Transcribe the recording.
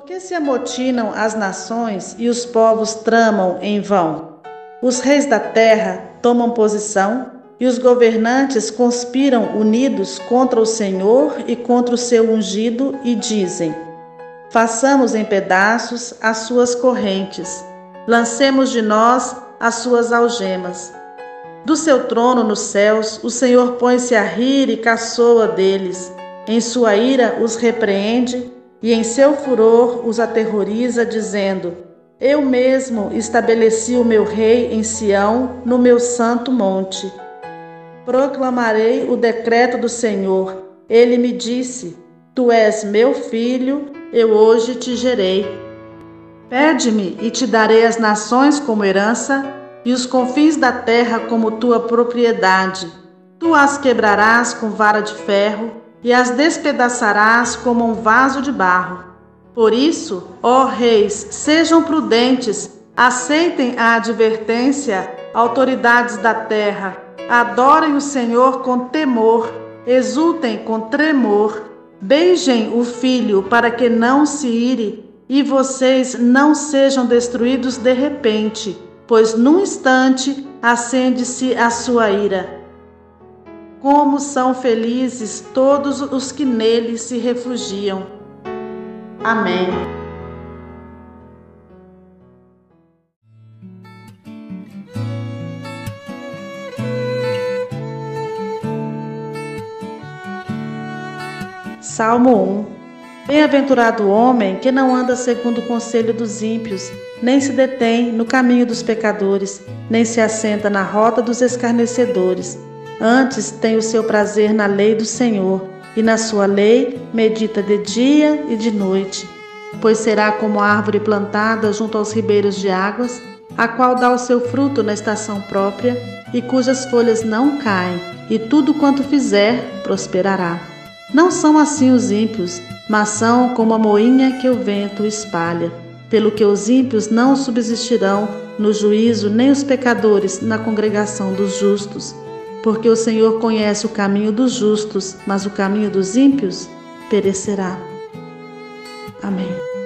Por que se amotinam as nações e os povos tramam em vão? Os reis da terra tomam posição e os governantes conspiram unidos contra o Senhor e contra o seu ungido e dizem: Façamos em pedaços as suas correntes, lancemos de nós as suas algemas. Do seu trono nos céus, o Senhor põe-se a rir e caçoa deles. Em sua ira os repreende e em seu furor os aterroriza, dizendo: Eu mesmo estabeleci o meu rei em Sião, no meu santo monte. Proclamarei o decreto do Senhor. Ele me disse: Tu és meu filho, eu hoje te gerei. Pede-me e te darei as nações como herança e os confins da terra como tua propriedade. Tu as quebrarás com vara de ferro e as despedaçarás como um vaso de barro. Por isso, ó reis, sejam prudentes, aceitem a advertência, autoridades da terra, adorem o Senhor com temor, exultem com tremor, beijem o filho para que não se ire e vocês não sejam destruídos de repente, pois num instante acende-se a sua ira. Como são felizes todos os que nele se refugiam. Amém. Salmo 1 Bem-aventurado o homem que não anda segundo o conselho dos ímpios, nem se detém no caminho dos pecadores, nem se assenta na rota dos escarnecedores Antes tem o seu prazer na lei do Senhor, e na sua lei medita de dia e de noite. Pois será como árvore plantada junto aos ribeiros de águas, a qual dá o seu fruto na estação própria, e cujas folhas não caem, e tudo quanto fizer prosperará. Não são assim os ímpios, mas são como a moinha que o vento espalha. Pelo que os ímpios não subsistirão no juízo, nem os pecadores na congregação dos justos porque o Senhor conhece o caminho dos justos, mas o caminho dos ímpios perecerá. Amém.